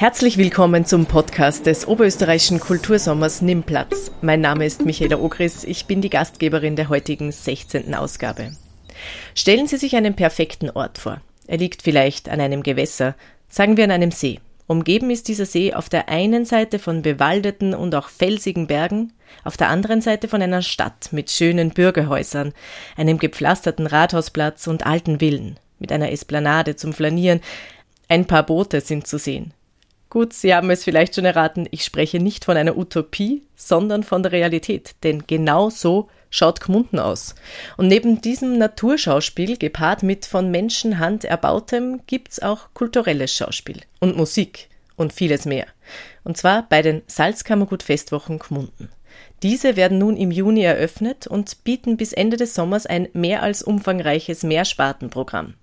Herzlich willkommen zum Podcast des Oberösterreichischen Kultursommers Nimmplatz. Mein Name ist Michaela Ogris, ich bin die Gastgeberin der heutigen 16. Ausgabe. Stellen Sie sich einen perfekten Ort vor. Er liegt vielleicht an einem Gewässer, sagen wir an einem See. Umgeben ist dieser See auf der einen Seite von bewaldeten und auch felsigen Bergen, auf der anderen Seite von einer Stadt mit schönen Bürgerhäusern, einem gepflasterten Rathausplatz und alten Villen, mit einer Esplanade zum Flanieren. Ein paar Boote sind zu sehen. Gut, Sie haben es vielleicht schon erraten, ich spreche nicht von einer Utopie, sondern von der Realität, denn genau so schaut Gmunden aus. Und neben diesem Naturschauspiel, gepaart mit von Menschenhand erbautem, gibt's auch kulturelles Schauspiel und Musik und vieles mehr. Und zwar bei den Salzkammergut Festwochen Gmunden. Diese werden nun im Juni eröffnet und bieten bis Ende des Sommers ein mehr als umfangreiches Mehrspartenprogramm.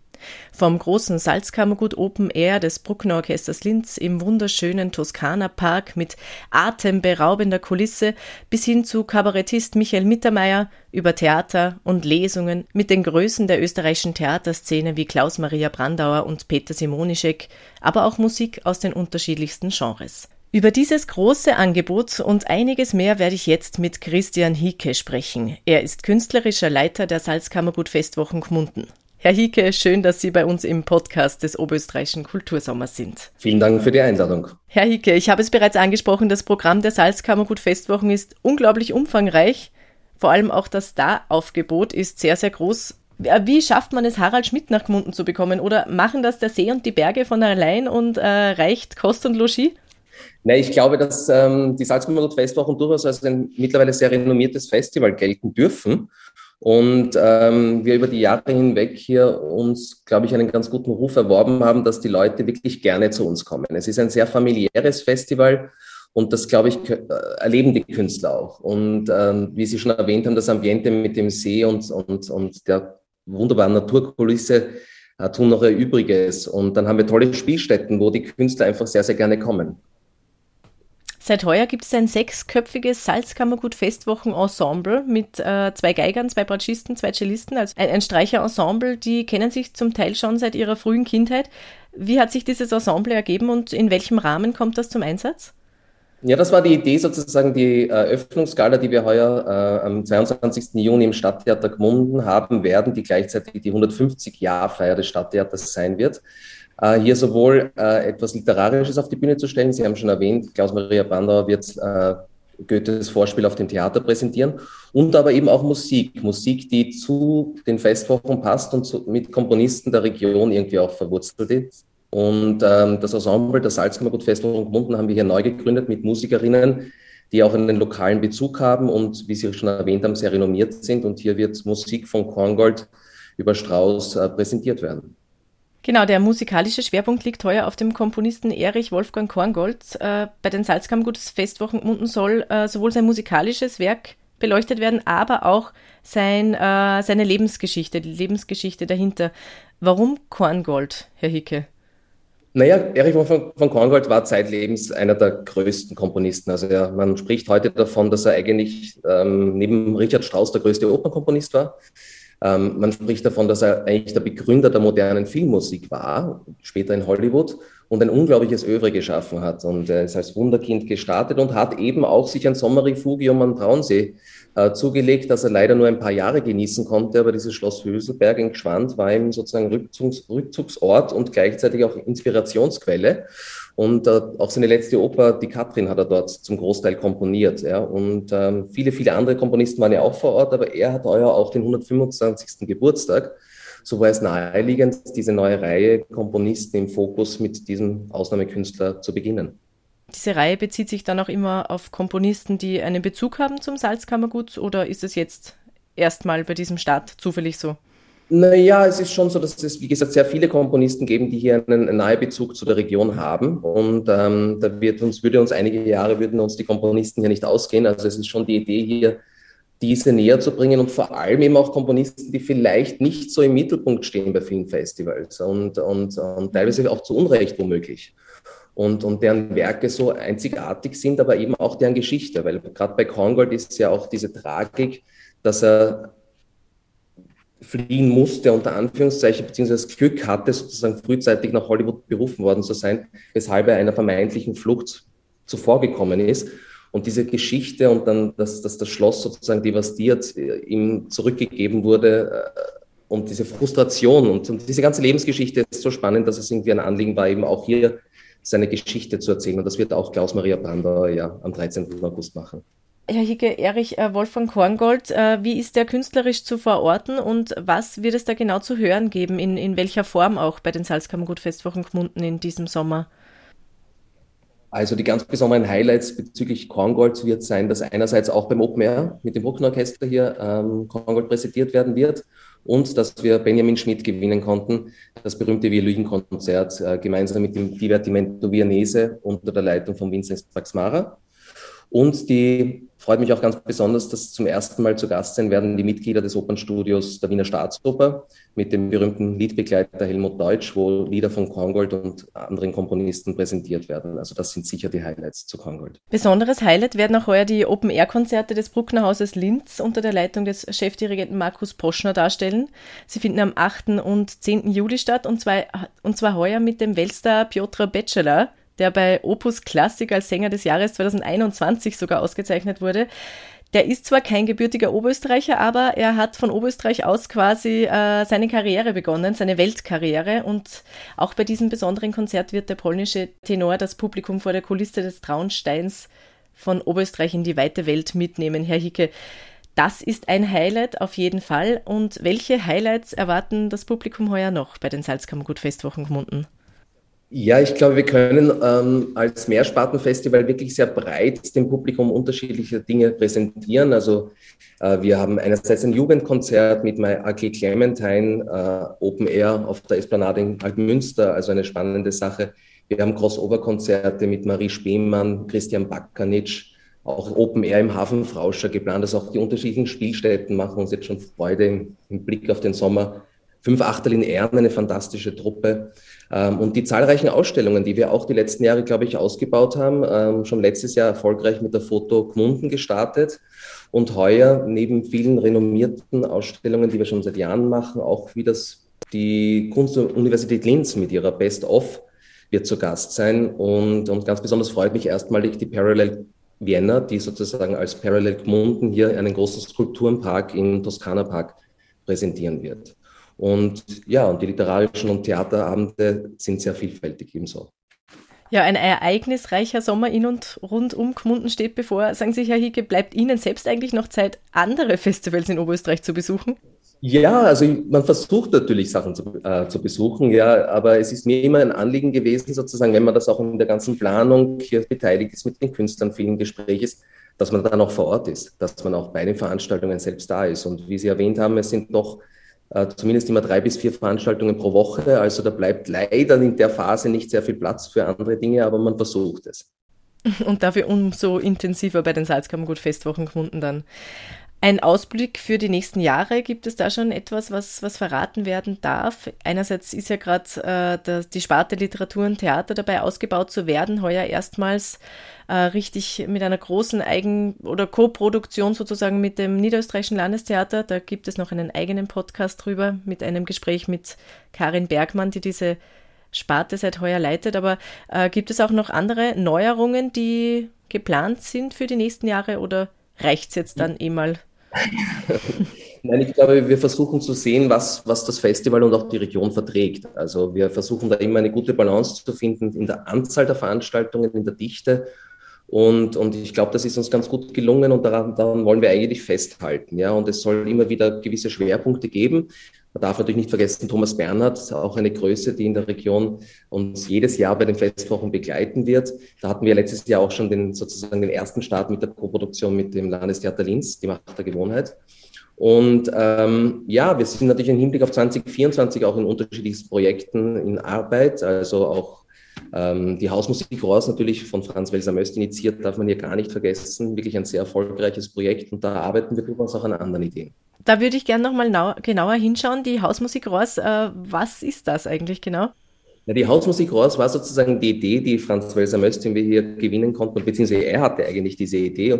Vom großen Salzkammergut Open Air des Bruckner Orchesters Linz im wunderschönen Toskana Park mit atemberaubender Kulisse bis hin zu Kabarettist Michael Mittermeier über Theater und Lesungen mit den Größen der österreichischen Theaterszene wie Klaus Maria Brandauer und Peter Simonischek, aber auch Musik aus den unterschiedlichsten Genres. Über dieses große Angebot und einiges mehr werde ich jetzt mit Christian Hieke sprechen. Er ist künstlerischer Leiter der Salzkammergut Festwochen Gmunden. Herr Hieke, schön, dass Sie bei uns im Podcast des Oberösterreichischen Kultursommers sind. Vielen Dank für die Einladung. Herr Hieke, ich habe es bereits angesprochen, das Programm der Salzkammergut Festwochen ist unglaublich umfangreich. Vor allem auch das Star-Aufgebot ist sehr, sehr groß. Wie schafft man es, Harald Schmidt nach Gmunden zu bekommen? Oder machen das der See und die Berge von allein und äh, reicht Kost und Logis? Nee, ich glaube, dass ähm, die Salzkammergut Festwochen durchaus als ein mittlerweile sehr renommiertes Festival gelten dürfen und ähm, wir über die Jahre hinweg hier uns, glaube ich, einen ganz guten Ruf erworben haben, dass die Leute wirklich gerne zu uns kommen. Es ist ein sehr familiäres Festival und das, glaube ich, äh, erleben die Künstler auch. Und ähm, wie Sie schon erwähnt haben, das Ambiente mit dem See und, und, und der wunderbaren Naturkulisse äh, tun noch ihr Übriges. Und dann haben wir tolle Spielstätten, wo die Künstler einfach sehr, sehr gerne kommen. Seit heuer gibt es ein sechsköpfiges Salzkammergut-Festwochen-Ensemble mit äh, zwei Geigern, zwei Bratschisten, zwei Cellisten, also ein, ein Streicherensemble, die kennen sich zum Teil schon seit ihrer frühen Kindheit. Wie hat sich dieses Ensemble ergeben und in welchem Rahmen kommt das zum Einsatz? Ja, das war die Idee sozusagen, die Eröffnungsgala, die wir heuer äh, am 22. Juni im Stadttheater Gmunden haben werden, die gleichzeitig die 150-Jahr-Feier des Stadttheaters sein wird. Äh, hier sowohl äh, etwas Literarisches auf die Bühne zu stellen. Sie haben schon erwähnt, Klaus-Maria Brandauer wird äh, Goethes Vorspiel auf dem Theater präsentieren und aber eben auch Musik. Musik, die zu den Festwochen passt und zu, mit Komponisten der Region irgendwie auch verwurzelt ist. Und ähm, das Ensemble der Salzkammergut Festwochen Gmunden haben wir hier neu gegründet mit Musikerinnen, die auch einen lokalen Bezug haben und, wie Sie schon erwähnt haben, sehr renommiert sind. Und hier wird Musik von Korngold über Strauss äh, präsentiert werden. Genau, der musikalische Schwerpunkt liegt heuer auf dem Komponisten Erich Wolfgang Korngold. Äh, bei den Salzkammergutes Festwochen unten soll äh, sowohl sein musikalisches Werk beleuchtet werden, aber auch sein, äh, seine Lebensgeschichte, die Lebensgeschichte dahinter. Warum Korngold, Herr Hicke? Naja, Erich von, Korngold war zeitlebens einer der größten Komponisten. Also ja, man spricht heute davon, dass er eigentlich ähm, neben Richard Strauss der größte Opernkomponist war. Ähm, man spricht davon, dass er eigentlich der Begründer der modernen Filmmusik war, später in Hollywood, und ein unglaubliches Övre geschaffen hat. Und er ist als Wunderkind gestartet und hat eben auch sich ein Sommerrefugium am Traunsee äh, zugelegt, das er leider nur ein paar Jahre genießen konnte. Aber dieses Schloss Höselberg in Gschwand war ihm sozusagen Rückzugs Rückzugsort und gleichzeitig auch Inspirationsquelle. Und äh, auch seine letzte Oper, die Katrin, hat er dort zum Großteil komponiert. Ja. Und ähm, viele, viele andere Komponisten waren ja auch vor Ort, aber er hat heuer auch den 125. Geburtstag. So war es naheliegend, diese neue Reihe Komponisten im Fokus mit diesem Ausnahmekünstler zu beginnen. Diese Reihe bezieht sich dann auch immer auf Komponisten, die einen Bezug haben zum Salzkammergut oder ist es jetzt erstmal bei diesem Start zufällig so? Naja, es ist schon so, dass es, wie gesagt, sehr viele Komponisten geben, die hier einen, einen nahen Bezug zu der Region haben. Und ähm, da wird uns, würde uns einige Jahre, würden uns die Komponisten hier nicht ausgehen. Also es ist schon die Idee hier, diese näher zu bringen und vor allem eben auch Komponisten, die vielleicht nicht so im Mittelpunkt stehen bei Filmfestivals und, und, und teilweise auch zu Unrecht womöglich. Und, und deren Werke so einzigartig sind, aber eben auch deren Geschichte, weil gerade bei Korngold ist ja auch diese Tragik, dass er fliehen musste, unter Anführungszeichen, beziehungsweise das Glück hatte, sozusagen frühzeitig nach Hollywood berufen worden zu sein, weshalb er einer vermeintlichen Flucht zuvorgekommen ist. Und diese Geschichte und dann, dass, dass das Schloss sozusagen devastiert äh, ihm zurückgegeben wurde äh, und diese Frustration und, und, diese ganze Lebensgeschichte ist so spannend, dass es irgendwie ein Anliegen war, eben auch hier seine Geschichte zu erzählen. Und das wird auch Klaus-Maria Brandauer ja am 13. August machen. Herr Hicke, Erich äh, Wolfgang Korngold, äh, wie ist der künstlerisch zu verorten und was wird es da genau zu hören geben, in, in welcher Form auch bei den Salzkammergut-Festwochen Gmunden in diesem Sommer? Also die ganz besonderen Highlights bezüglich Korngold wird sein, dass einerseits auch beim Open Air mit dem Brucknerorchester hier ähm, Korngold präsentiert werden wird und dass wir Benjamin Schmidt gewinnen konnten, das berühmte Violinkonzert äh, gemeinsam mit dem Divertimento Viennese unter der Leitung von Vincent Paxmara. Und die freut mich auch ganz besonders, dass zum ersten Mal zu Gast sein werden die Mitglieder des Opernstudios der Wiener Staatsoper mit dem berühmten Liedbegleiter Helmut Deutsch, wo Lieder von Korngold und anderen Komponisten präsentiert werden. Also das sind sicher die Highlights zu Korngold. Besonderes Highlight werden auch heuer die Open-Air-Konzerte des Brucknerhauses Linz unter der Leitung des Chefdirigenten Markus Poschner darstellen. Sie finden am 8. und 10. Juli statt und zwar, und zwar heuer mit dem Weltstar Piotr Bachelor der bei Opus Classic als Sänger des Jahres 2021 sogar ausgezeichnet wurde. Der ist zwar kein gebürtiger Oberösterreicher, aber er hat von Oberösterreich aus quasi äh, seine Karriere begonnen, seine Weltkarriere. Und auch bei diesem besonderen Konzert wird der polnische Tenor das Publikum vor der Kulisse des Traunsteins von Oberösterreich in die weite Welt mitnehmen. Herr Hicke, das ist ein Highlight auf jeden Fall. Und welche Highlights erwarten das Publikum heuer noch bei den Salzkammergut-Festwochen Gmunden? Ja, ich glaube, wir können ähm, als Mehrspartenfestival wirklich sehr breit dem Publikum unterschiedliche Dinge präsentieren. Also äh, wir haben einerseits ein Jugendkonzert mit My Ugly Clementine, äh, Open Air auf der Esplanade in Altmünster, also eine spannende Sache. Wir haben Crossover-Konzerte mit Marie Spemann, Christian Bakanitsch, auch Open Air im Hafenfrauscher geplant. Also auch die unterschiedlichen Spielstätten machen uns jetzt schon Freude im, im Blick auf den Sommer. Fünf Achtel in Ehren, eine fantastische Truppe. Ähm, und die zahlreichen Ausstellungen, die wir auch die letzten Jahre, glaube ich, ausgebaut haben, ähm, schon letztes Jahr erfolgreich mit der Foto Gmunden gestartet und heuer neben vielen renommierten Ausstellungen, die wir schon seit Jahren machen, auch wie das die Kunstuniversität Linz mit ihrer Best of wird zu Gast sein. Und, und ganz besonders freut mich erstmalig die Parallel Vienna, die sozusagen als Parallel Gmunden hier einen großen Skulpturenpark im Toskana Park präsentieren wird. Und ja, und die literarischen und Theaterabende sind sehr vielfältig ebenso. Ja, ein ereignisreicher Sommer in und rund um Gmunden steht bevor. Sagen Sie, Herr Hicke, bleibt Ihnen selbst eigentlich noch Zeit, andere Festivals in Oberösterreich zu besuchen? Ja, also man versucht natürlich Sachen zu, äh, zu, besuchen, ja, aber es ist mir immer ein Anliegen gewesen, sozusagen, wenn man das auch in der ganzen Planung hier beteiligt ist, mit den Künstlern viel im Gespräch ist, dass man dann auch vor Ort ist, dass man auch bei den Veranstaltungen selbst da ist. Und wie Sie erwähnt haben, es sind doch zumindest immer drei bis vier Veranstaltungen pro Woche. Also da bleibt leider in der Phase nicht sehr viel Platz für andere Dinge, aber man versucht es. Und dafür umso intensiver bei den Salzkammergut-Festwochen gefunden dann. Ein Ausblick für die nächsten Jahre, gibt es da schon etwas, was, was verraten werden darf? Einerseits ist ja gerade äh, die Sparte Literatur und Theater dabei ausgebaut zu werden, heuer erstmals äh, richtig mit einer großen Eigen- oder Co-Produktion sozusagen mit dem Niederösterreichischen Landestheater. Da gibt es noch einen eigenen Podcast drüber mit einem Gespräch mit Karin Bergmann, die diese Sparte seit heuer leitet. Aber äh, gibt es auch noch andere Neuerungen, die geplant sind für die nächsten Jahre oder reicht es jetzt dann eh mal Nein, ich glaube, wir versuchen zu sehen, was, was das Festival und auch die Region verträgt. Also wir versuchen da immer eine gute Balance zu finden in der Anzahl der Veranstaltungen, in der Dichte. Und, und ich glaube, das ist uns ganz gut gelungen und daran, daran wollen wir eigentlich festhalten. Ja? Und es soll immer wieder gewisse Schwerpunkte geben. Man darf natürlich nicht vergessen, Thomas Bernhard, auch eine Größe, die in der Region uns jedes Jahr bei den Festwochen begleiten wird. Da hatten wir letztes Jahr auch schon den, sozusagen den ersten Start mit der Koproduktion mit dem Landestheater Linz, die Macht der Gewohnheit. Und ähm, ja, wir sind natürlich im Hinblick auf 2024 auch in unterschiedlichsten Projekten in Arbeit, also auch ähm, die Hausmusik Rohrs natürlich von Franz Welser Möst initiiert, darf man hier gar nicht vergessen. Wirklich ein sehr erfolgreiches Projekt und da arbeiten wir durchaus auch an anderen Ideen. Da würde ich gerne nochmal genauer hinschauen. Die Hausmusik Rohrs, äh, was ist das eigentlich genau? Ja, die Hausmusik Rohrs war sozusagen die Idee, die Franz Welser Möst, den wir hier gewinnen konnten, beziehungsweise er hatte eigentlich diese Idee,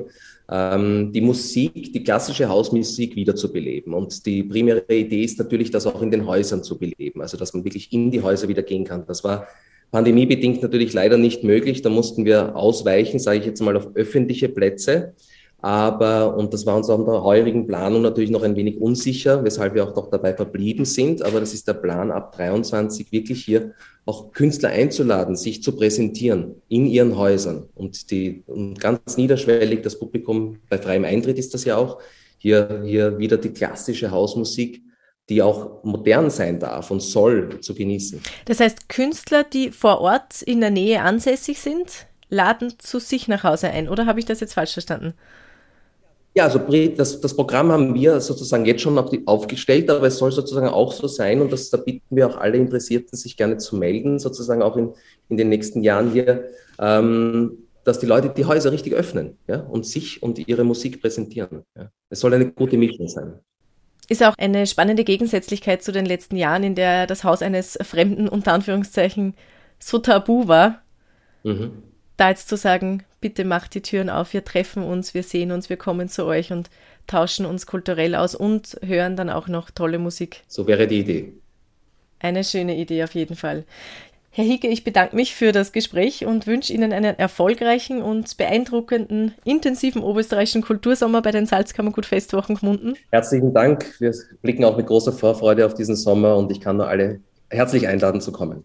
ähm, die Musik, die klassische Hausmusik wiederzubeleben. Und die primäre Idee ist natürlich, das auch in den Häusern zu beleben, also dass man wirklich in die Häuser wieder gehen kann. Das war pandemiebedingt natürlich leider nicht möglich. Da mussten wir ausweichen, sage ich jetzt mal, auf öffentliche Plätze. Aber, und das war uns auch in der heurigen Planung natürlich noch ein wenig unsicher, weshalb wir auch noch dabei verblieben sind. Aber das ist der Plan ab 23 wirklich hier auch Künstler einzuladen, sich zu präsentieren in ihren Häusern. Und die, und ganz niederschwellig, das Publikum bei freiem Eintritt ist das ja auch, hier, hier wieder die klassische Hausmusik die auch modern sein darf und soll, zu genießen. Das heißt, Künstler, die vor Ort in der Nähe ansässig sind, laden zu sich nach Hause ein, oder habe ich das jetzt falsch verstanden? Ja, also das, das Programm haben wir sozusagen jetzt schon auf die, aufgestellt, aber es soll sozusagen auch so sein und das, da bitten wir auch alle Interessierten, sich gerne zu melden, sozusagen auch in, in den nächsten Jahren hier, ähm, dass die Leute die Häuser richtig öffnen ja, und sich und ihre Musik präsentieren. Ja. Es soll eine gute Mischung sein. Ist auch eine spannende Gegensätzlichkeit zu den letzten Jahren, in der das Haus eines Fremden unter Anführungszeichen so tabu war. Mhm da jetzt zu sagen, bitte macht die Türen auf, wir treffen uns, wir sehen uns, wir kommen zu euch und tauschen uns kulturell aus und hören dann auch noch tolle Musik. So wäre die Idee. Eine schöne Idee auf jeden Fall. Herr Hicke, ich bedanke mich für das Gespräch und wünsche Ihnen einen erfolgreichen und beeindruckenden, intensiven oberösterreichischen Kultursommer bei den Salzkammergut Festwochen Gmunden. Herzlichen Dank. Wir blicken auch mit großer Vorfreude auf diesen Sommer und ich kann nur alle herzlich einladen zu kommen.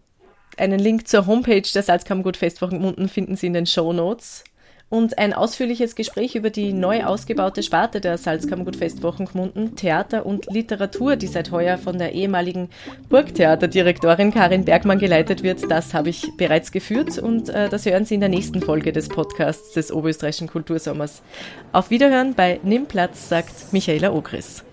Einen Link zur Homepage der Salzkammergut Festwochen finden Sie in den Show Notes. Und ein ausführliches Gespräch über die neu ausgebaute Sparte der Salzkammergut Festwochen Gmunden, Theater und Literatur, die seit heuer von der ehemaligen Burgtheaterdirektorin Karin Bergmann geleitet wird, das habe ich bereits geführt und äh, das hören Sie in der nächsten Folge des Podcasts des Oberösterreichischen Kultursommers. Auf Wiederhören bei Nimm Platz, sagt Michaela Ogris.